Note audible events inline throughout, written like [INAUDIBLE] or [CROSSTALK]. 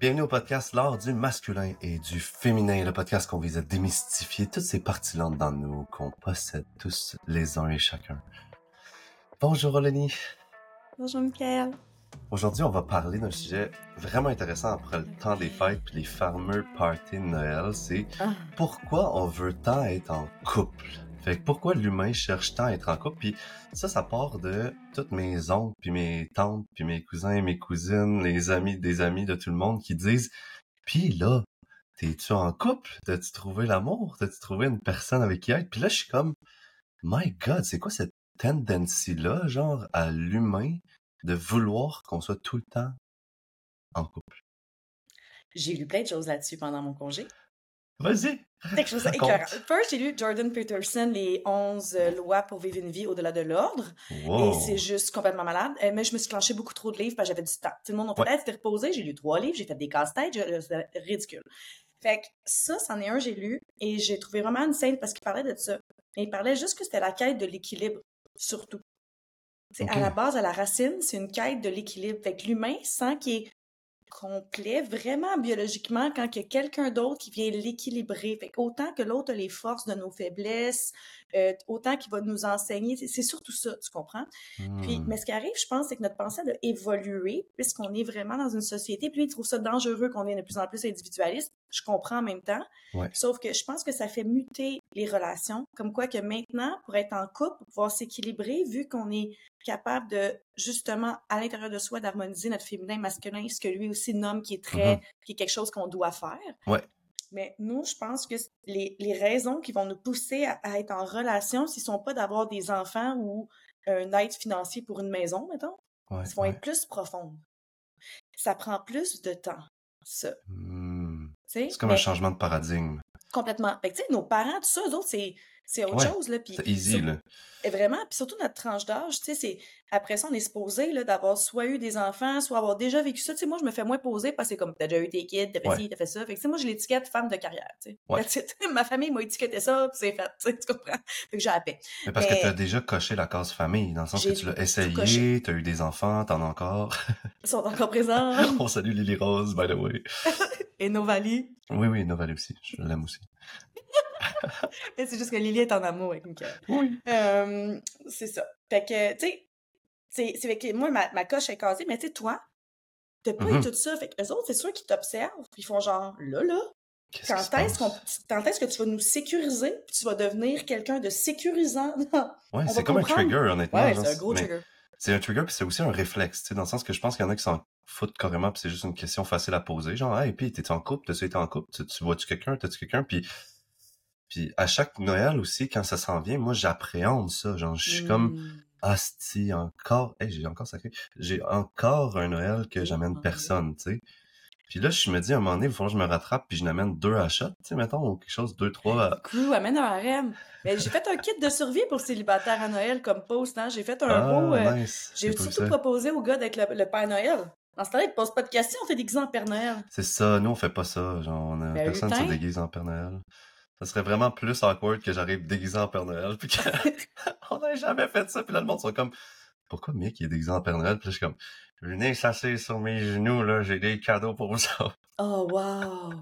Bienvenue au podcast L'art du masculin et du féminin, le podcast qu'on vise à démystifier toutes ces parties-là dans nous qu'on possède tous les uns et chacun. Bonjour Oleni. Bonjour Michael. Aujourd'hui, on va parler d'un sujet vraiment intéressant après le temps des fêtes puis les fameux parties de Noël. C'est Ah. pourquoi on veut tant être en couple? Fait que pourquoi l'humain cherche tant à être en couple? Puis ça, ça part de toutes mes oncles, puis mes tantes, puis mes cousins, mes cousines, les amis des amis de tout le monde qui disent Puis là, t'es-tu en couple? T'as-tu trouvé l'amour? T'as-tu trouvé une personne avec qui être? Puis là, je suis comme My God, c'est quoi cette tendency-là, genre, à l'humain de vouloir qu'on soit tout le temps en couple? J'ai lu plein de choses là-dessus pendant mon congé. Vas-y! Quelque chose d'écœurant. First, j'ai lu Jordan Peterson, Les 11 euh, lois pour vivre une vie au-delà de l'ordre. Wow! Et c'est juste complètement malade. Euh, mais je me suis clenché beaucoup trop de livres parce que j'avais du temps. Tout le monde, on Ouais. c'était reposé. J'ai lu trois livres, j'ai fait des casse-têtes. je- C'était ridicule. Fait que ça, c'en est un, j'ai lu. Et j'ai trouvé vraiment une scène parce qu'il parlait de ça. Et il parlait juste que c'était la quête de l'équilibre, surtout. C'est Ok. À la base, à la racine, c'est une quête de l'équilibre. Fait que l'humain sent qu'il est complet vraiment biologiquement quand il y a quelqu'un d'autre qui vient l'équilibrer. Fait autant que l'autre a les forces de nos faiblesses, euh, autant qu'il va nous enseigner. C'est- surtout ça, tu comprends? Puis, Hmm. mais ce qui arrive, je pense, c'est que notre pensée a évolué puisqu'on est vraiment dans une société. Puis, lui, il trouve ça dangereux qu'on est de plus en plus individualiste. Je comprends en même temps. Ouais. Sauf que je pense que ça fait muter les relations. Comme quoi que maintenant, pour être en couple, pour pouvoir s'équilibrer, vu qu'on est capable de, justement, à l'intérieur de soi, d'harmoniser notre féminin, masculin, ce que lui aussi nomme qui est très, Mhm. qui est quelque chose qu'on doit faire. Ouais. Mais nous, je pense que les, les raisons qui vont nous pousser à, à être en relation, ce ne sont pas d'avoir des enfants ou un aide financier pour une maison, mettons. Ouais, Ils vont ouais. être plus profondes. Ça prend plus de temps, ça. Hmm. C'est comme Mais un changement de paradigme. Complètement. Fait que, tu sais, nos parents, tout ça, eux autres, c'est, c'est autre Ouais, chose, là. C'est easy, là. et vraiment, puis surtout notre tranche d'âge, tu sais, c'est... Après ça, on est supposé, là, d'avoir soit eu des enfants, soit avoir déjà vécu ça. Tu sais, moi, je me fais moins poser parce que c'est comme, t'as déjà eu tes kids, t'as fait Ouais. ci, t'as fait ça. Fait que, tu sais, moi, je l'étiquette femme de carrière, tu sais. Ouais. [LAUGHS] Ma famille m'a étiqueté ça, puis c'est fait, tu comprends? Fait que j'ai la paix. Mais parce que Mais- t'as déjà coché la case famille, dans le sens que J'ai tu l'as essayé, t'as eu des enfants, t'en as encore. Ils sont encore présents. [LAUGHS] On salue Lily Rose, by the way. [LAUGHS] Et Novali? Oui, oui, Novali aussi. Je l'aime aussi. [LAUGHS] Mais c'est juste que Lily est en amour avec Michael. Oui. Euh, c'est ça. Fait que, tu sais, c'est c'est avec moi, ma, ma coche est casée, mais tu sais, toi, t'as pas eu Mhm. tout ça. Fait que eux autres, c'est sûr qu'ils t'observent, puis ils font genre, là, là, Qu'est-ce quand est-ce qu'on, passe? quand est-ce que tu vas nous sécuriser, puis tu vas devenir quelqu'un de sécurisant? [LAUGHS] Ouais, on c'est comme un trigger, honnêtement. ouais, genre, c'est un gros mais trigger. C'est un trigger, puis c'est aussi un réflexe, tu sais, dans le sens que je pense qu'il y en a qui s'en foutent carrément, puis c'est juste une question facile à poser. Genre, hey, puis t'es en couple, t'as-tu été en couple, tu, tu vois-tu quelqu'un, t'as-tu quelqu'un, puis puis à chaque Noël aussi, quand ça s'en vient, moi j'appréhende ça. Genre, je suis comme Mm. Asti, encore, hey, j'ai encore sacré, j'ai encore un Noël que j'amène oui. personne, tu sais. Puis là, je me dis, à un moment donné, il faut que je me rattrape, puis je n'amène deux à shot, tu sais, mettons, ou quelque chose, deux, trois. à- Crew, amène un harem. Mais j'ai fait un kit de survie pour célibataire à Noël comme post, hein. J'ai fait un beau... euh, Ah, nice. j'ai ça. proposé au gars avec le, le Père Noël. Dans ce temps-là, il te pose pas de questions, on fait déguisé en Père Noël. C'est ça, nous, on fait pas ça. Genre, on a, Ben, personne se déguise en Père Noël. Ça serait vraiment plus awkward que j'arrive déguisé en Père Noël, puis qu'on [LAUGHS] n'a jamais fait ça, puis là, le monde sont comme, pourquoi Mick est déguisé en Père Noël? Puis je suis comme, venez s'asseoir sur mes genoux, là, j'ai des cadeaux pour vous autres. Oh, wow!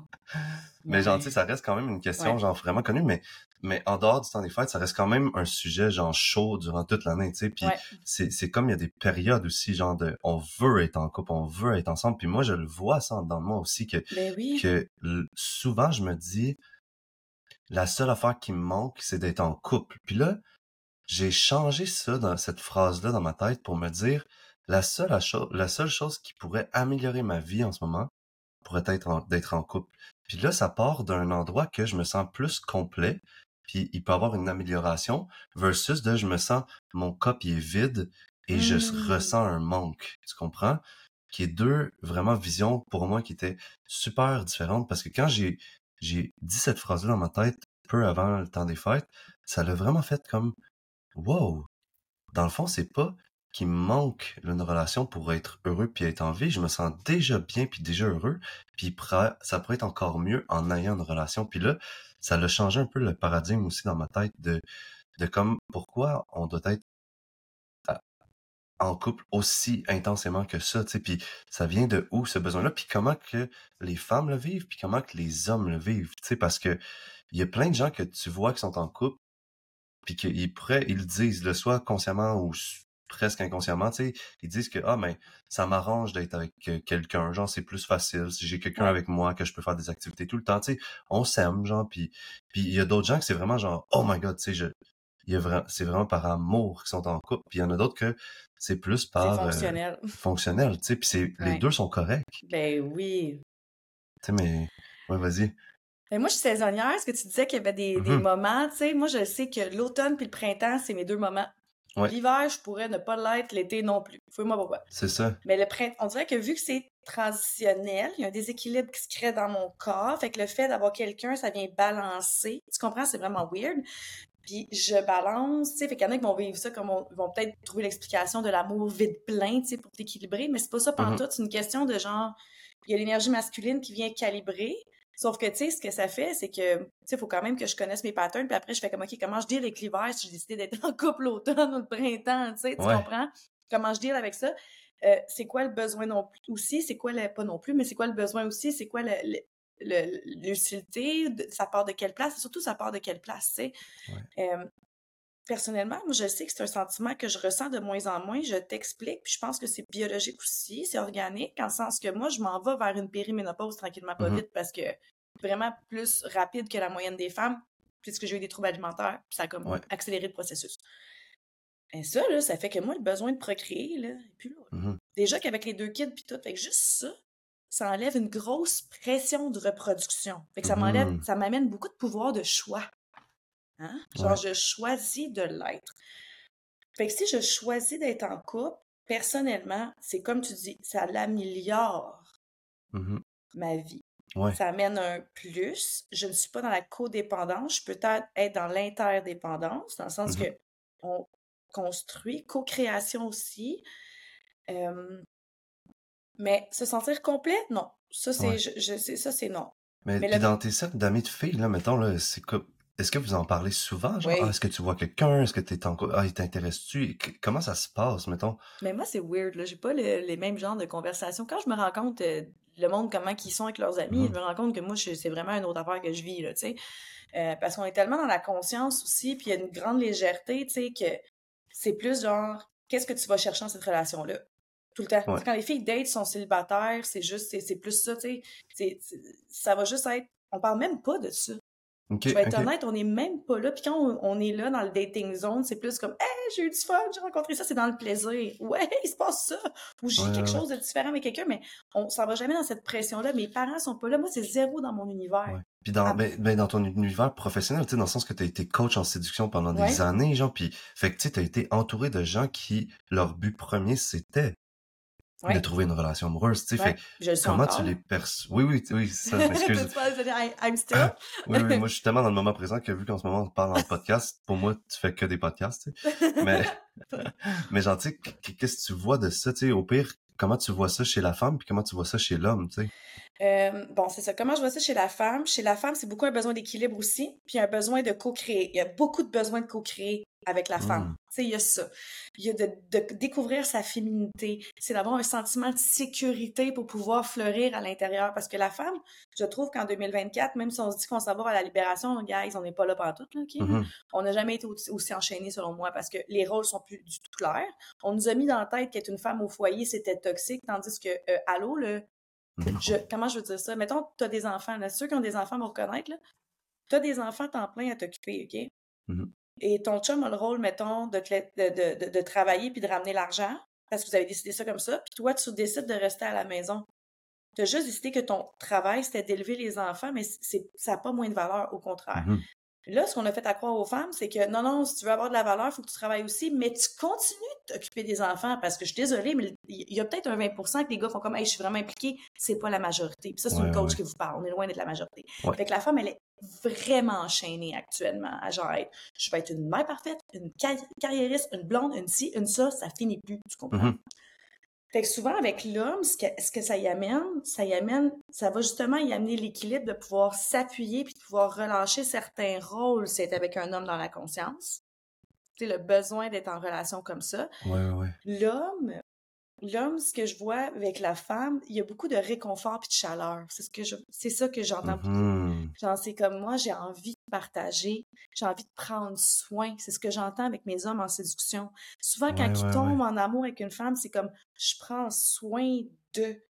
Mais Ouais. sais, ça reste quand même une question, Ouais. genre, vraiment connue, mais, mais en dehors du temps des fêtes, ça reste quand même un sujet, genre, chaud durant toute l'année, tu sais, puis Ouais. c'est, c'est comme il y a des périodes aussi, genre, de, on veut être en couple, on veut être ensemble, puis moi, je le vois ça dans moi aussi, que, Ben oui. que souvent, je me dis, la seule affaire qui me manque, c'est d'être en couple. Puis là, j'ai changé ça dans cette phrase-là dans ma tête pour me dire, la seule, la seule chose qui pourrait améliorer ma vie en ce moment pourrait être d'être en couple. Puis là, ça part d'un endroit que je me sens plus complet, puis il peut avoir une amélioration, versus de je me sens, mon cup il est vide et je Mm. ressens un manque. Tu comprends? Qui est deux vraiment visions pour moi qui étaient super différentes parce que quand j'ai j'ai dit cette phrase-là dans ma tête peu avant le temps des fêtes, ça l'a vraiment fait comme wow. Dans le fond, c'est pas qu'il me manque une relation pour être heureux puis être en vie. Je me sens déjà bien puis déjà heureux. Puis ça pourrait être encore mieux en ayant une relation. Puis là, ça l'a changé un peu le paradigme aussi dans ma tête de de comme pourquoi on doit être en couple aussi intensément que ça, tu sais, puis ça vient de où ce besoin-là, puis comment que les femmes le vivent, puis comment que les hommes le vivent, tu parce que il y a plein de gens que tu vois qui sont en couple, puis qu'ils pourraient, ils le disent, le soit consciemment ou presque inconsciemment, tu sais, ils disent que ah ben ça m'arrange d'être avec euh, quelqu'un, genre c'est plus facile si j'ai quelqu'un avec moi que je peux faire des activités tout le temps, tu sais, on s'aime genre puis puis il y a d'autres gens que c'est vraiment genre oh my god, tu sais je il y a vraiment c'est vraiment par amour qu'ils sont en couple, puis il y en a d'autres que c'est plus par euh, fonctionnel. fonctionnel, tu sais, puis c'est les deux sont corrects. Ben oui. Tu sais mais ouais, vas-y. Ben moi, je suis saisonnière. Est-ce que tu disais qu'il y avait des, des mm-hmm. moments, tu sais, moi, je sais que l'automne puis le printemps, c'est mes deux moments L'hiver, je pourrais ne pas l'être, l'été non plus. Fouille-moi pourquoi. C'est ça. Mais le printemps, on dirait que vu que c'est transitionnel, il y a un déséquilibre qui se crée dans mon corps. Fait que le fait d'avoir quelqu'un, ça vient balancer. Tu comprends? C'est vraiment weird. Puis je balance, tu sais, fait qu'il y en a qui vont vivre ça comme on, vont peut-être trouver l'explication de l'amour vide plein, tu sais, pour t'équilibrer, mais c'est pas ça mm-hmm. tout. C'est une question de genre, il y a l'énergie masculine qui vient calibrer, Sauf que, tu sais, ce que ça fait, c'est que, tu sais, il faut quand même que je connaisse mes patterns, puis après, je fais comme, OK, comment je deal avec l'hiver si j'ai décidé d'être [LAUGHS] en couple l'automne ou le printemps, tu sais, tu comprends? Comment je deal avec ça? Euh, c'est quoi le besoin non plus aussi? C'est quoi le, pas non plus, mais c'est quoi le besoin aussi? C'est quoi l'utilité? Ça part de quelle place? Et surtout, ça part de quelle place, tu sais? Euh, personnellement, moi, je sais que c'est un sentiment que je ressens de moins en moins. Je t'explique, puis je pense que c'est biologique aussi, c'est organique, en le sens que moi, je m'en vais vers une périménopause tranquillement, pas mm-hmm. vite, parce que vraiment plus rapide que la moyenne des femmes, puisque j'ai eu des troubles alimentaires, puis ça a comme accéléré le processus. Et ça, là, ça fait que moi, le besoin de procréer, là, et puis là. Mm-hmm. Déjà qu'avec les deux kids, puis tout, fait que juste ça, ça enlève une grosse pression de reproduction. Fait que ça m'enlève, mm-hmm. ça m'amène beaucoup de pouvoir de choix. Hein? Genre, je choisis de l'être. Fait que si je choisis d'être en couple, personnellement, c'est comme tu dis, ça l'améliore mmh ma vie. Ça amène un plus. Je ne suis pas dans la codépendance, je peux peut-être être dans l'interdépendance, dans le sens mmh que on construit, co-création aussi. mais se sentir complet, non. Ça, c'est je, ça, c'est non. Mais, dans tes cercles d'amis de filles, là, mettons, là, c'est comme est-ce que vous en parlez souvent? Genre, ah, est-ce que tu vois quelqu'un? Est-ce que tu es en Ah, il t'intéresse-tu? Comment ça se passe, mettons? Mais moi, c'est weird, là. J'ai pas les mêmes genres de conversations. Quand je me rends compte, euh, le monde, comment ils sont avec leurs amis, je mmh. me rends compte que moi, c'est vraiment une autre affaire que je vis, là, tu sais. Euh, parce qu'on est tellement dans la conscience aussi, puis il y a une grande légèreté, tu sais, que c'est plus genre, qu'est-ce que tu vas chercher dans cette relation-là? Tout le temps. Quand les filles datent sont célibataires, c'est juste, c'est plus ça, tu sais. Ça va juste être, on parle même pas de ça je vais être honnête, on n'est même pas là. Puis quand on, est là dans le dating zone, c'est plus comme Hey, j'ai eu du fun, j'ai rencontré ça, c'est dans le plaisir. Ouais, [LAUGHS] il se passe ça. Ou j'ai quelque chose de différent avec quelqu'un, mais on s'en va jamais dans cette pression-là. Mes parents sont pas là. Moi, c'est zéro dans mon univers. Puis dans, ah. ben, ben, dans ton univers professionnel, tu sais, dans le sens que tu as été coach en séduction pendant des années, genre, puis fait que tu as été entouré de gens qui, leur but premier, c'était de trouver une relation amoureuse, tu sais. fait, comment tu les perçois? Oui, oui, oui, ça, [LAUGHS] excuse. I'm still? oui, oui, moi, je suis tellement dans le moment présent que vu qu'en ce moment, on parle en podcast, pour moi, tu fais que des podcasts, tu sais. [LAUGHS] Mais, [LAUGHS] mais genre, tu sais, qu'est-ce que tu vois de ça, tu sais, au pire, comment tu vois ça chez la femme, puis comment tu vois ça chez l'homme, tu sais? Euh, bon, c'est ça. Comment je vois ça chez la femme? Chez la femme, c'est beaucoup un besoin d'équilibre aussi, puis un besoin de co-créer. Il y a beaucoup de besoins de co-créer avec la femme. Mmh. Tu sais, il y a ça. Il y a de, de découvrir sa féminité. C'est d'avoir un sentiment de sécurité pour pouvoir fleurir à l'intérieur. Parce que la femme, je trouve qu'en 2024, même si on se dit qu'on s'en va à la libération, guys, on n'est pas là pendant tout, là, mmh On n'a jamais été aussi, enchaînés, selon moi, parce que les rôles sont plus du tout clairs. On nous a mis dans la tête qu'être une femme au foyer, c'était toxique, tandis que, euh, allô, le, je, comment je veux dire ça? Mettons, tu as des enfants, là, ceux qui ont des enfants vont reconnaître. Tu as des enfants temps plein à t'occuper, OK? Mmh et ton chum a le rôle, mettons, de, de, de, de travailler puis de ramener l'argent parce que vous avez décidé ça comme ça. Puis toi, tu décides de rester à la maison. Tu as juste décidé que ton travail, c'était d'élever les enfants, mais c'est, ça n'a pas moins de valeur, au contraire. Mmh Là, ce qu'on a fait à croire aux femmes, c'est que non, non, si tu veux avoir de la valeur, il faut que tu travailles aussi, mais tu continues de t'occuper des enfants parce que je suis désolée, mais il y a peut-être un 20% que les gars font comme, hey, je suis vraiment impliquée. C'est pas la majorité. Puis ça, c'est une coach qui vous parle. On est loin d'être la majorité. Fait que la femme, elle est vraiment enchaînée actuellement à genre je vais être une mère parfaite, une carriériste, une blonde, une ci, une ça, ça finit plus. Tu comprends? Mm-hmm. Fait que souvent, avec l'homme, ce que, ce que ça y amène, ça y amène, ça va justement y amener l'équilibre de pouvoir s'appuyer puis de pouvoir relâcher certains rôles, c'est avec un homme dans la conscience. tu sais, le besoin d'être en relation comme ça. Ouais, ouais, ouais. L'homme, l'homme, ce que je vois avec la femme, il y a beaucoup de réconfort puis de chaleur. C'est ce que je, c'est ça que j'entends beaucoup. Mhm. Genre, c'est comme moi, j'ai envie de partager, j'ai envie de prendre soin. C'est ce que j'entends avec mes hommes en séduction. Souvent, quand Ouais, ils ouais, tombent ouais. en amour avec une femme, c'est comme je prends soin d'eux.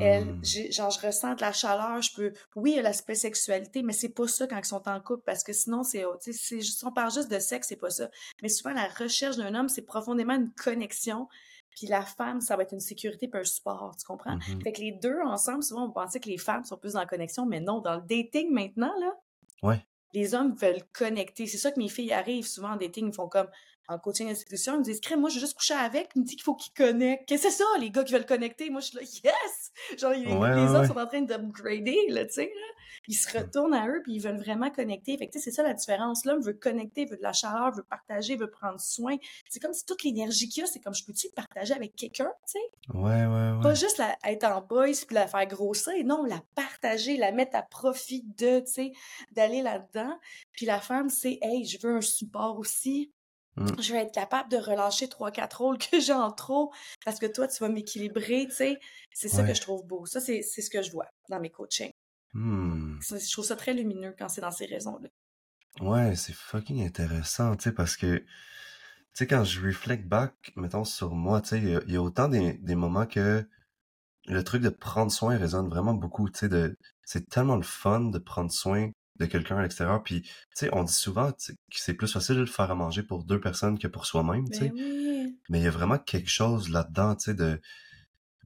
Elle, j'ai- genre, je ressens de la chaleur, je peux, oui, il y a l'aspect sexualité, mais c'est pas ça quand ils sont en couple, parce que sinon, c'est, juste- si on parle juste de sexe, c'est pas ça. Mais souvent, la recherche d'un homme, c'est profondément une connexion, puis la femme, ça va être une sécurité puis un support, tu comprends? Mhm. Fait que les deux ensemble, souvent, on pensait que les femmes sont plus en connexion, mais non, dans le dating maintenant, là, Ouais. les hommes veulent connecter. C'est ça que mes filles arrivent souvent en dating. Ils font comme en coaching institution. Ils me disent, Crème, moi, je veux juste coucher avec. Ils me disent qu'il faut qu'ils connectent. Qu'est-ce que c'est ça, les gars qui veulent connecter? Moi, je suis là, yes! Genre, les, Ouais, les ouais, hommes ouais. sont en train d'upgrader, là, tu sais, là. Ils se retournent à eux puis ils veulent vraiment connecter. Fait que, tu sais, c'est ça la différence. L'homme veut connecter, veut de la chaleur, veut partager, veut prendre soin. C'est comme si toute l'énergie qu'il y a, c'est comme je peux-tu partager avec quelqu'un, tu sais? Ouais, ouais, Pas ouais. juste la, être en boys puis la faire grossir, non, la partager, la mettre à profit de, tu sais, d'aller là-dedans. Puis la femme, c'est, hey, je veux un support aussi. Mm. Je veux être capable de relâcher trois, quatre rôles que j'ai en trop parce que toi, tu vas m'équilibrer, tu sais. C'est ça Ouais. que je trouve beau. Ça, c'est ce que je vois dans mes coachings. Hmm. Je trouve ça très lumineux quand c'est dans ces raisons-là. Ouais, c'est fucking intéressant, tu sais, parce que, tu sais, quand je reflect back, mettons, sur moi, tu sais, il y a- il y, a autant des, des moments que le truc de prendre soin résonne vraiment beaucoup, tu sais, c'est tellement le fun de prendre soin de quelqu'un à l'extérieur, puis, tu sais, on dit souvent que c'est plus facile de le faire à manger pour deux personnes que pour soi-même, tu sais, Ben oui. mais il y a vraiment quelque chose là-dedans, tu sais, de,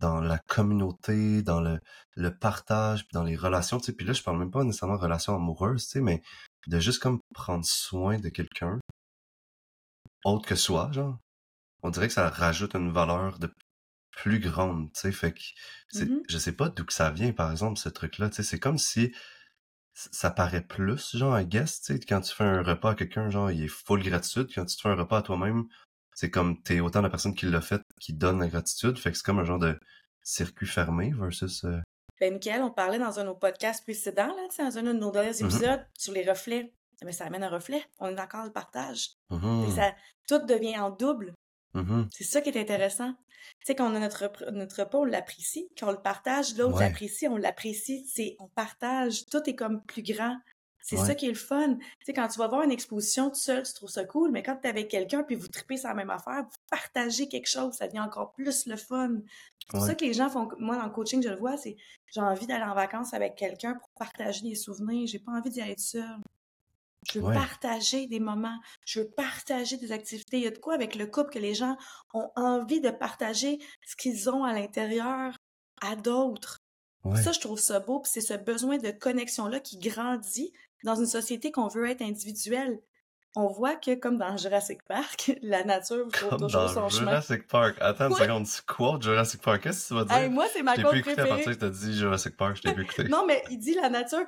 dans la communauté, dans le, le partage, dans les relations, tu sais, puis là, je parle même pas nécessairement de relations amoureuses, tu sais, mais de juste comme prendre soin de quelqu'un autre que soi, genre. On dirait que ça rajoute une valeur de plus grande, tu sais, fait que Mhm. je sais pas d'où que ça vient, par exemple, ce truc-là, tu sais, c'est comme si ça paraît plus, genre, I guess, tu sais, quand tu fais un repas à quelqu'un, genre, il est full gratitude, quand tu te fais un repas à toi-même, c'est comme t'es autant la personne qui l'a fait qui donne la gratitude, fait que c'est comme un genre de circuit fermé versus... euh, Ben, Michael, on parlait dans un de nos podcasts précédents, là, tu sais, dans un de nos derniers Mhm. épisodes, sur les reflets. Mais ça amène un reflet. On est encore le partage. mhm, Et ça, tout devient en double. Mhm, C'est ça qui est intéressant. Tu sais, quand on a notre, notre repas, on l'apprécie. Quand on le partage, l'autre Ouais. l'apprécie, on l'apprécie. C'est, on partage. Tout est comme plus grand. C'est Ouais. ça qui est le fun. Tu sais, quand tu vas voir une exposition tout seul, tu trouves ça cool, mais quand tu es avec quelqu'un puis vous tripez sur la même affaire, vous partagez quelque chose, ça devient encore plus le fun. C'est Ouais. ça que les gens font, moi dans le coaching, je le vois, c'est j'ai envie d'aller en vacances avec quelqu'un pour partager des souvenirs. J'ai pas envie d'y être seule. Je veux Ouais. partager des moments. Je veux partager des activités. Il y a de quoi avec le couple que les gens ont envie de partager ce qu'ils ont à l'intérieur à d'autres. ouais, Ça, je trouve ça beau. Puis c'est ce besoin de connexion-là qui grandit dans une société qu'on veut être individuelle. On voit que, comme dans Jurassic Park, [LAUGHS] la nature [LAUGHS] trouve toujours dans son chemin. Jurassic Park. Attends une seconde, tu quotes Jurassic Park? Qu'est-ce que tu vas dire? Hey, moi, c'est ma je t'ai plus écouté à partir que t'as dit Jurassic Park, je t'ai [LAUGHS] plus écouté. Non, mais il dit la nature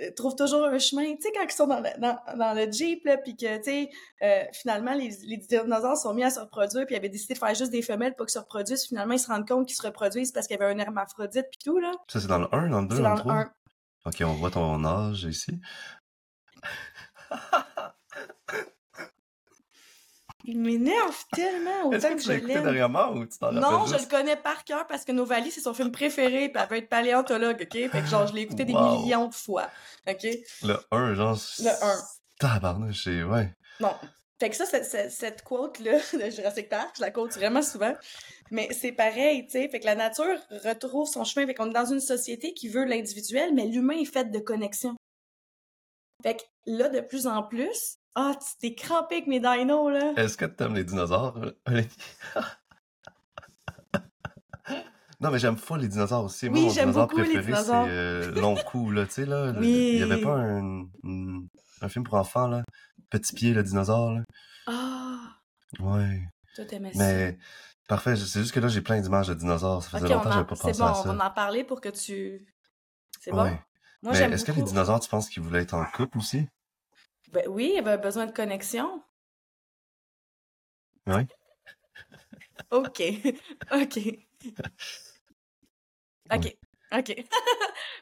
euh, trouve toujours un chemin. Tu sais, quand ils sont dans le, dans, dans le Jeep, là, puis que, tu sais, euh, finalement, les, les dinosaures sont mis à se reproduire, puis ils avaient décidé de faire juste des femelles pour qu'ils se reproduisent. Finalement, ils se rendent compte qu'ils se reproduisent parce qu'il y avait un hermaphrodite, puis tout, là. Ça, c'est dans le 1, dans le 2, C'est dans dans le le 3? 1. Ok, on voit ton âge ici. [LAUGHS] Il m'énerve tellement, autant que que tu l'as je l'aime. dernièrement ou tu t'en Non, je le connais par cœur parce que Novali, c'est son film préféré, puis elle veut être paléontologue, OK? Fait que genre, je l'ai écouté des millions de fois, OK? Le 1, genre... Le 1. Tabarnouche. Ouais. Bon. Fait que ça, cette quote-là [LAUGHS] de Jurassic Park, je la quote vraiment souvent. Mais c'est pareil, tu sais. Fait que la nature retrouve son chemin. Fait qu'on est dans une société qui veut l'individuel, mais l'humain est fait de connexion. Fait que là, de plus en plus, ah, tu t'es crampé avec mes dinos, là. Est-ce que t'aimes les dinosaures, Olivier? [LAUGHS] Non, mais j'aime pas les dinosaures aussi. Moi, Oui, mon j'aime dinosaure préféré, c'est euh, Long Cou, là, tu sais, là. [LAUGHS] Oui. Il y avait pas un, un, un film pour enfants, là? Petit pied, le dinosaure, là. Ah, Ouais. toi, t'aimais ça. Mais, parfait, c'est juste que là, j'ai plein d'images de dinosaures. Ça faisait on longtemps que j'avais pas c'est pensé bon, à on ça. va en parler pour que tu... C'est bon? Moi, Mais j'aime est-ce que les dinosaures, tu penses qu'ils voulaient être en couple aussi? Ben oui, il avait besoin de connexion. Ouais. [LAUGHS] OK. OK. OK. [LAUGHS] OK.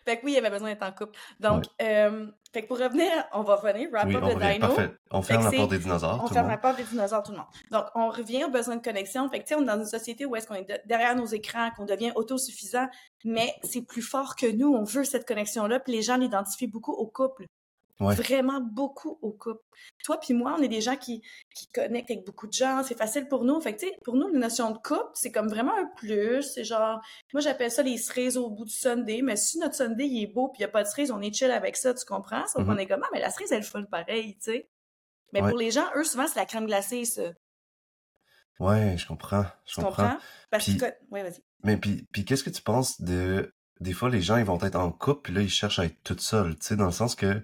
fait que oui, il avait besoin d'être en couple. Donc, euh, fait que pour revenir, on va revenir, wrap Oui, up on le revient. dino. Parfait. On Fait ferme la porte des dinosaures, On tout ferme la porte des dinosaures, tout le monde. Donc, on revient aux besoins de connexion. Fait que, tu sais, on est dans une société où est-ce qu'on est de- derrière nos écrans, qu'on devient autosuffisant, mais c'est plus fort que nous. On veut cette connexion-là, puis les gens l'identifient beaucoup au couple. Ouais. Vraiment beaucoup au couple. Toi puis moi, on est des gens qui, qui connectent avec beaucoup de gens. C'est facile pour nous. Fait que, tu sais, pour nous, la notion de couple, c'est comme vraiment un plus. C'est genre, moi, j'appelle ça les cerises au bout du Sunday. Mais si notre Sunday, il est beau puis il n'y a pas de cerise, on est chill avec ça, tu comprends? Sauf qu'on Mhm. est comme, ah, mais la cerise, elle est fun pareil, tu sais. Mais Ouais. pour les gens, eux, souvent, c'est la crème glacée, ça. Ouais, je comprends. Je Tu comprends. comprends? Parce Puis- que... Ouais, vas-y. Mais puis, puis qu'est-ce que tu penses de... Des fois, les gens, ils vont être en couple, puis là, ils cherchent à être tout seuls, tu sais, dans le sens que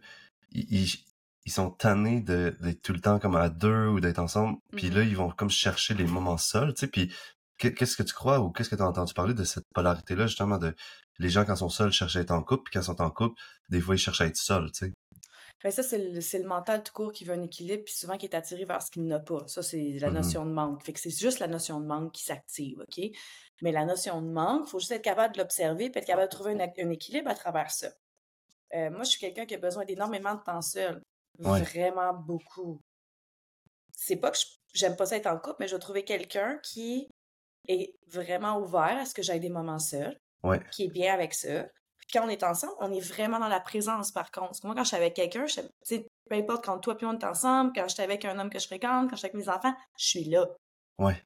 ils, ils- ils sont tannés de- d'être tout le temps comme à deux ou d'être ensemble, puis Mhm. là, ils vont comme chercher les moments seuls, tu sais, puis qu'est- qu'est-ce que tu crois ou qu'est-ce que tu as entendu parler de cette polarité-là, justement, de les gens, quand ils sont seuls, cherchent à être en couple, puis quand ils sont en couple, des fois, ils cherchent à être seuls, tu sais. Ben, ça, c'est le, le mental tout court qui veut un équilibre, puis souvent qui est attiré vers ce qu'il n'a pas. Ça, c'est la Mhm. notion de manque. Fait que c'est juste la notion de manque qui s'active, OK? Mais la notion de manque, il faut juste être capable de l'observer, puis être capable de trouver un, un équilibre à travers ça. Euh, moi, je suis quelqu'un qui a besoin d'énormément de temps seul. Ouais. Vraiment beaucoup. C'est pas que je- j'aime pas ça être en couple, mais je vais trouver quelqu'un qui est vraiment ouvert à ce que j'aille des moments seuls, Ouais. qui est bien avec ça. Puis quand on est ensemble, on est vraiment dans la présence, par contre. Parce que moi, quand je suis avec quelqu'un, peu importe quand toi puis on est ensemble, quand je suis avec un homme que je fréquente, quand je suis avec mes enfants, je suis là. Ouais.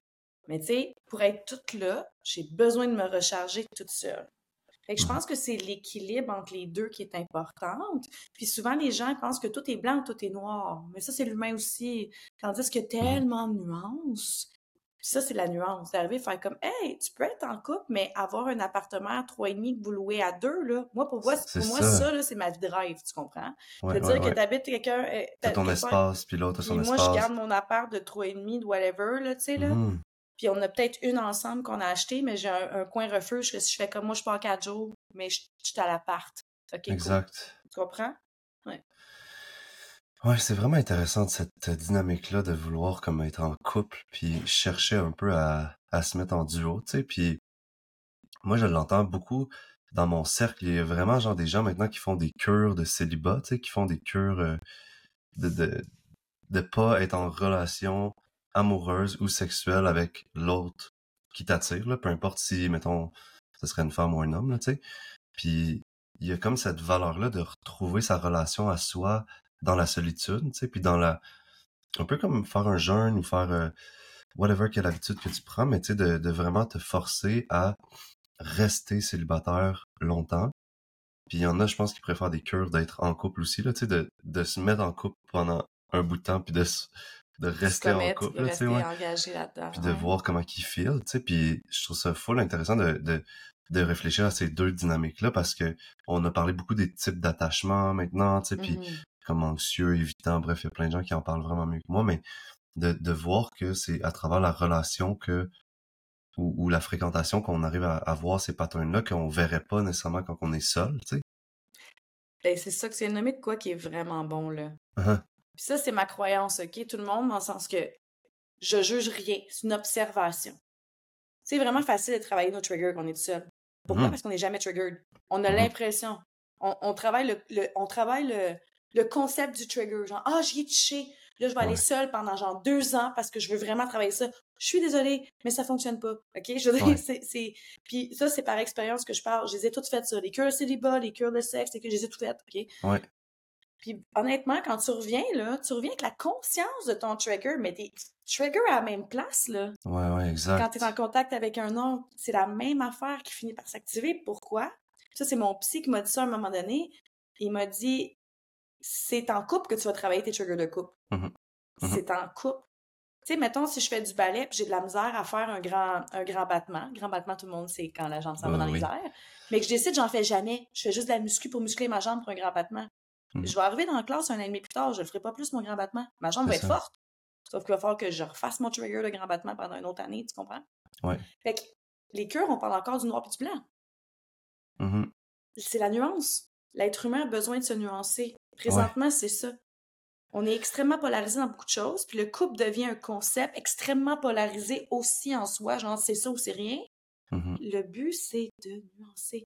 Mais tu sais, pour être toute là, j'ai besoin de me recharger toute seule. Fait que je pense que c'est l'équilibre entre les deux qui est importante. Puis souvent, les gens pensent que tout est blanc ou tout est noir. Mais ça, c'est l'humain aussi. Tandis qu'il y a tellement de nuances. Puis ça, c'est la nuance. D'arriver à faire comme, hey, tu peux être en couple, mais avoir un appartement à trois et demi que vous louez à deux, là. Moi, pour moi, pour moi ça. ça, là, c'est ma vie de rêve, tu comprends? Ouais, de dire ouais, que ouais. t'habites quelqu'un, euh, T'as ton espace, puis l'autre a puis son moi, je espace. garde mon appart de trois et demi, de whatever, là, tu sais, là. Mhm. Puis on a peut-être une ensemble qu'on a acheté, mais j'ai un, un coin refuge que si je fais comme moi, je pars quatre jours, mais je, je suis à l'appart. OK, cool. Exact. Tu comprends? Ouais, c'est vraiment intéressant cette dynamique-là de vouloir comme être en couple, puis chercher un peu à, à se mettre en duo, tu sais, puis moi je l'entends beaucoup dans mon cercle, il y a vraiment genre des gens maintenant qui font des cures de célibat, tu sais, qui font des cures euh, de, de de pas être en relation amoureuse ou sexuelle avec l'autre qui t'attire, peu importe si, mettons, ce serait une femme ou un homme, tu sais. Puis il y a comme cette valeur-là de retrouver sa relation à soi dans la solitude, tu sais, puis dans la... Un peu comme faire un jeûne ou faire euh, whatever quelle habitude que tu prends, mais tu sais, de, de vraiment te forcer à rester célibataire longtemps. Puis il y en a, je pense, qui préfèrent des cures d'être en couple aussi, là, tu sais, de, de se mettre en couple pendant un bout de temps, puis de, se- de rester en couple, de là, tu sais, rester ouais engagé là-dedans. puis de voir comment ils feel, tu sais, puis je trouve ça full intéressant de, de, de réfléchir à ces deux dynamiques-là parce que on a parlé beaucoup des types d'attachement maintenant, tu sais, puis Mhm. comme anxieux, évitant, bref, il y a plein de gens qui en parlent vraiment mieux que moi, mais de, de voir que c'est à travers la relation que ou, ou la fréquentation qu'on arrive à, à voir ces patterns-là qu'on verrait pas nécessairement quand on est seul, tu sais. Ben, c'est ça que c'est nommé de quoi qui est vraiment bon, là. Uh-huh. Puis ça, c'est ma croyance, OK? Tout le monde, dans le sens que je juge rien. C'est une observation. C'est vraiment facile de travailler nos triggers quand on est tout seul. Pourquoi? Mhm. Parce qu'on n'est jamais triggered. On a Mhm. l'impression. On, on travaille, le, le- on travaille le, le concept du trigger. Genre, ah, j'y ai touché. Là, je vais aller seule pendant genre deux ans parce que je veux vraiment travailler ça. Je suis désolée, mais ça fonctionne pas. OK? Je veux dire, Ouais. [LAUGHS] c'est, c'est... Puis ça, c'est par expérience que je parle. Je les ai toutes faites, ça. Les cures de célibat, les cures de sexe, les cures, je les ai toutes faites. OK? Ouais. Puis honnêtement, quand tu reviens, là, tu reviens avec la conscience de ton trigger, mais t'es trigger à la même place, là. Ouais, ouais, Quand exact. tu es en contact avec un autre, c'est la même affaire qui finit par s'activer. Pourquoi? Ça, c'est mon psy qui m'a dit ça à un moment donné. Il m'a dit c'est en couple que tu vas travailler tes triggers de couple. Mhm. Mhm. C'est en couple. Tu sais, mettons, si je fais du ballet puis j'ai de la misère à faire un grand, un grand battement. Grand battement, tout le monde sait quand la jambe s'en va Euh, dans oui. les airs. Mais que je décide, j'en fais jamais. Je fais juste de la muscu pour muscler ma jambe pour un grand battement. Mhm. Je vais arriver dans la classe un an et demi plus tard, je ne ferai pas plus mon grand battement. Ma jambe va être ça. forte. Sauf qu'il va falloir que je refasse mon trigger de grand battement pendant une autre année, tu comprends? Ouais. Fait que les cœurs, on parle encore du noir et du blanc. C'est la nuance. L'être humain a besoin de se nuancer. Présentement, c'est ça. On est extrêmement polarisé dans beaucoup de choses, puis le couple devient un concept extrêmement polarisé aussi en soi, genre c'est ça ou c'est rien. Mhm. Le but, c'est de nuancer.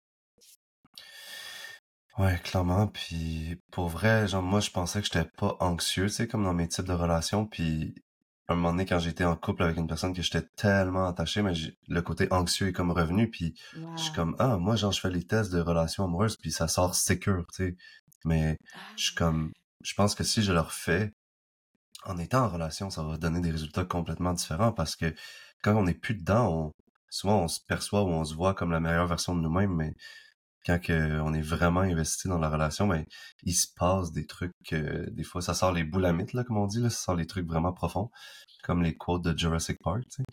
Ouais, clairement. Puis pour vrai, genre moi je pensais que j'étais pas anxieux, tu sais, comme dans mes types de relations. Puis un moment donné, quand j'étais en couple avec une personne que j'étais tellement attaché, mais le côté anxieux est comme revenu. Puis je suis comme ah moi genre je fais les tests de relations amoureuses puis ça sort sécure, tu sais. Mais je suis ah. comme je pense que si je le refais en étant en relation, ça va donner des résultats complètement différents parce que quand on n'est plus dedans, on, souvent on se perçoit ou on se voit comme la meilleure version de nous-mêmes, mais quand que on est vraiment investi dans la relation, ben, il se passe des trucs, euh, des fois, ça sort les boules là, comme on dit, là, ça sort les trucs vraiment profonds, comme les quotes de Jurassic Park, tu sais.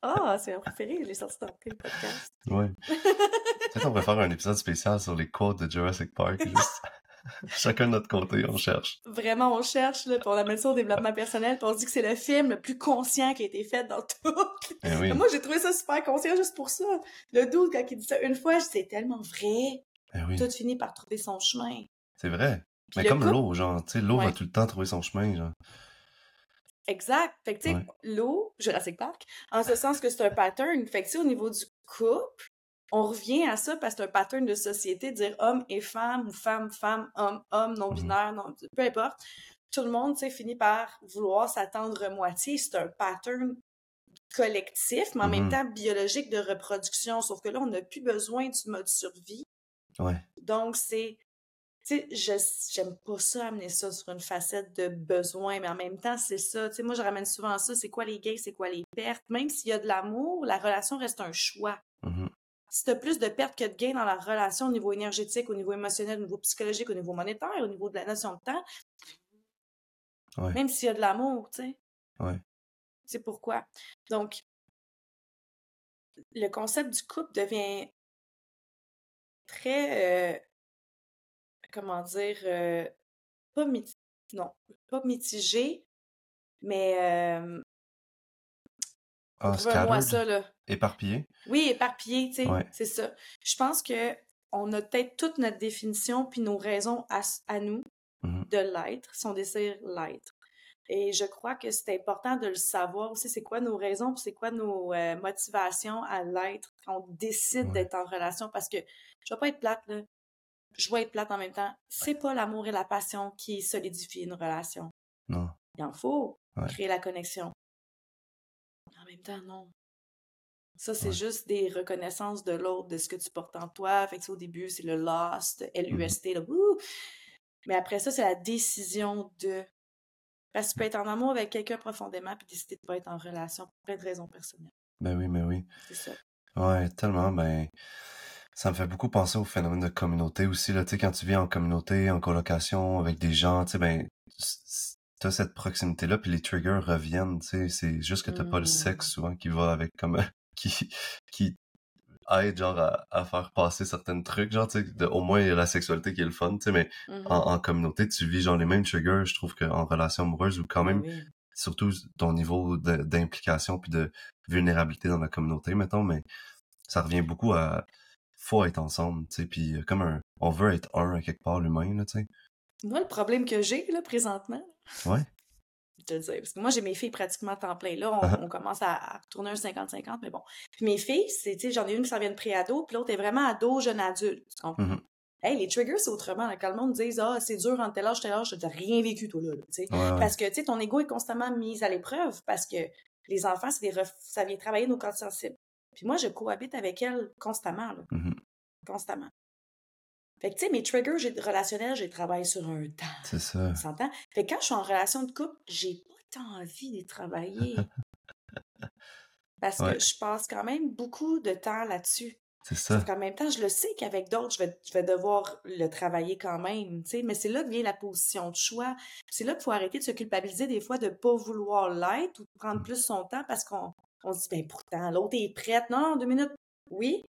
Ah, c'est un [LAUGHS] préféré, j'ai sorti dans le podcast? Ouais. Peut-être on pourrait faire un épisode spécial sur les quotes de Jurassic Park, [LAUGHS] juste. [LAUGHS] Chacun de notre côté, on cherche. Vraiment, on cherche, là, puis on amène ça au développement personnel, puis on se dit que c'est le film le plus conscient qui a été fait dans tout. Eh Moi, j'ai trouvé ça super conscient juste pour ça. Le doute, quand il dit ça une fois, c'est tellement vrai. Eh tout finit par trouver son chemin. C'est vrai. Mais comme l'eau, genre, tu sais, l'eau va tout le temps trouver son chemin, genre. Exact. Fait que, tu sais, l'eau, Jurassic Park, en ce sens que c'est un pattern. Fait que, tu sais, au niveau du couple, on revient à ça parce que c'est un pattern de société, dire homme et femme, ou femme, femme, homme, homme, non-binaire, non, peu importe. Tout le monde, tu finit par vouloir s'attendre moitié. C'est un pattern collectif, mais en même mm-hmm. temps biologique de reproduction. Sauf que là, on n'a plus besoin du mode survie. Ouais. Donc, c'est tu sais, j'aime pas ça, amener ça sur une facette de besoin, mais en même temps, c'est ça. Tu sais, moi, je ramène souvent ça, c'est quoi les gains, c'est quoi les pertes? Même s'il y a de l'amour, la relation reste un choix. Mm-hmm si tu as plus de pertes que de gains dans la relation au niveau énergétique, au niveau émotionnel, au niveau psychologique, au niveau monétaire, au niveau de la notion de temps, même s'il y a de l'amour, tu sais. Ouais. C'est pourquoi. Donc, le concept du couple devient très, euh, comment dire, euh, pas, non, pas mitigé, mais euh, ah, ça, là. Éparpillé? Oui, éparpillé, tu sais, c'est ça. Je pense que on a peut-être toute notre définition puis nos raisons à, nous mmh de l'être, si on désire l'être. Et je crois que c'est important de le savoir aussi, c'est quoi nos raisons, c'est quoi nos euh, motivations à l'être quand on décide d'être en relation. Parce que je vais pas être plate, là. Je vais être plate en même temps. C'est pas l'amour et la passion qui solidifient une relation. Non. Il en faut créer la connexion même temps, non. Ça, c'est juste des reconnaissances de l'autre, de ce que tu portes en toi. Fait que au début, c'est le lost, L-U-S-T, mmh Mais après ça, c'est la décision de. Parce que tu peux être en amour avec quelqu'un profondément puis décider de pas être en relation pour plein de raisons personnelles. Ben oui, mais oui. C'est ça. Ouais, tellement, ben. Ça me fait beaucoup penser au phénomène de communauté aussi, là. Tu sais, quand tu vis en communauté, en colocation, avec des gens, tu sais, ben, t'as cette proximité-là, puis les triggers reviennent, tu sais, c'est juste que t'as pas le sexe mmh. souvent qui va avec comme qui [LAUGHS] qui aide genre à, faire passer certains trucs, genre tu sais, au moins il y a la sexualité qui est le fun, tu sais, mais mmh en, communauté tu vis genre les mêmes triggers, je trouve qu'en relation amoureuse ou quand même surtout ton niveau d'implication puis de vulnérabilité dans la communauté, mettons, mais ça revient beaucoup à faut être ensemble, tu sais, puis euh, comme un on veut être un à quelque part l'humain, là, tu sais. Moi, le problème que j'ai, là, présentement, Ouais. Te le dis. Parce que moi, j'ai mes filles pratiquement à temps plein. Là, on, uh-huh. commence à, retourner un 50-50, mais bon. Puis mes filles, c'est, tu sais, j'en ai une qui s'en vient de pré-ado, puis l'autre est vraiment ado, jeune adulte. Tu comprends? Mm-hmm. Hey, les triggers, c'est autrement. quand le monde dit, ah, c'est dur en tel âge, tel âge, tu n'as rien vécu, toi, là. tu sais. Parce que, tu sais, ton ego est constamment mis à l'épreuve parce que les enfants, c'est des ça vient travailler nos corps sensibles. Puis moi, je cohabite avec elles constamment, là. Mm-hmm. Constamment. Fait que, tu sais, mes triggers relationnels, j'ai travaillé sur un temps. C'est ça. s'entend? Fait que quand je suis en relation de couple, j'ai pas tant envie de travailler. [LAUGHS] Parce que je passe quand même beaucoup de temps là-dessus. C'est ça. En même temps, je le sais qu'avec d'autres, je vais, je vais devoir le travailler quand même, tu sais, mais c'est là que vient la position de choix. C'est là qu'il faut arrêter de se culpabiliser des fois de pas vouloir l'être ou de prendre mmh. plus son temps parce qu'on on se dit, ben pourtant, l'autre est prête. Non, deux minutes. Oui,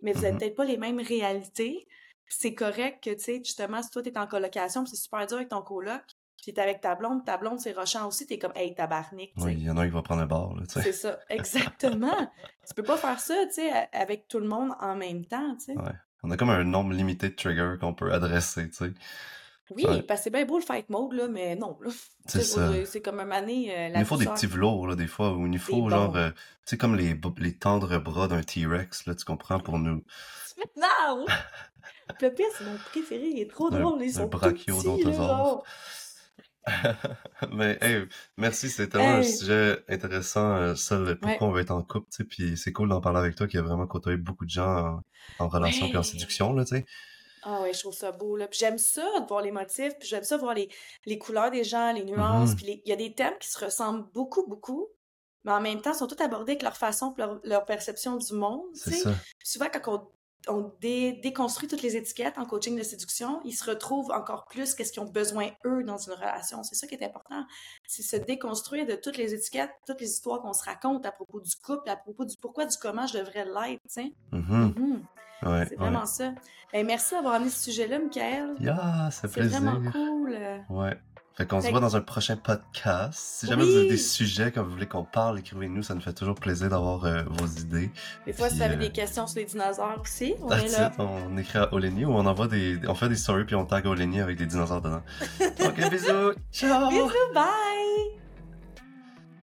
mais vous n'avez mmh peut-être pas les mêmes réalités c'est correct que, tu sais, justement, si toi, t'es en colocation, c'est super dur avec ton coloc, puis t'es avec ta blonde, ta blonde, c'est rochant aussi, t'es comme, hey, tabarnak, Oui, il y en a un qui va prendre un bar, là, tu sais. C'est ça, [LAUGHS] exactement. tu peux pas faire ça, tu sais, avec tout le monde en même temps, tu sais. Ouais. On a comme un nombre limité de triggers qu'on peut adresser, tu sais. Oui, parce que c'est bien beau le fight mode, là, mais non. C'est ça. C'est comme un mané. Euh, il faut des petits velours, là, des fois, où il faut, genre, euh, tu sais, comme les, les tendres bras d'un T-Rex, là, tu comprends, pour nous. Non! [LAUGHS] Le pire, c'est mon préféré, il est trop drôle, un sont oh. [LAUGHS] Mais hey, merci, c'est tellement un Hey, sujet intéressant, euh, ouais, pourquoi on va être en couple, tu sais, puis c'est cool d'en parler avec toi qui a vraiment côtoyé beaucoup de gens en, en relation puis en ouais. séduction, là, tu sais. Ah ouais, je trouve ça beau, là. Puis j'aime ça, de voir les motifs, puis j'aime ça voir les, les couleurs des gens, les nuances, Mhm. puis les- il y a des thèmes qui se ressemblent beaucoup, beaucoup, mais en même temps, sont tous abordés avec leur façon, leur, leur perception du monde, C'est ça. Souvent, quand on, on dé- déconstruit toutes les étiquettes en coaching de séduction, ils se retrouvent encore plus qu'est-ce qu'ils ont besoin, eux, dans une relation. C'est ça qui est important. C'est se déconstruire de toutes les étiquettes, toutes les histoires qu'on se raconte à propos du couple, à propos du pourquoi, du comment je devrais l'être. Mhm. Ouais, C'est ouais. vraiment ça. Ben, merci d'avoir amené ce sujet-là, Michael. Yeah, C'est vraiment cool. Ouais. Fait qu'on se voit dans un prochain podcast. Si jamais vous avez des sujets que vous voulez qu'on parle, écrivez-nous. Ça nous fait toujours plaisir d'avoir euh, vos idées. Des fois, si avais euh, des questions sur les dinosaures aussi, on est that's là. it. On écrit à Oleni ou on envoie des, on fait des stories puis on tag Oleni avec des dinosaures dedans. [LAUGHS] Ok, bisous. Ciao! Bisous, bye!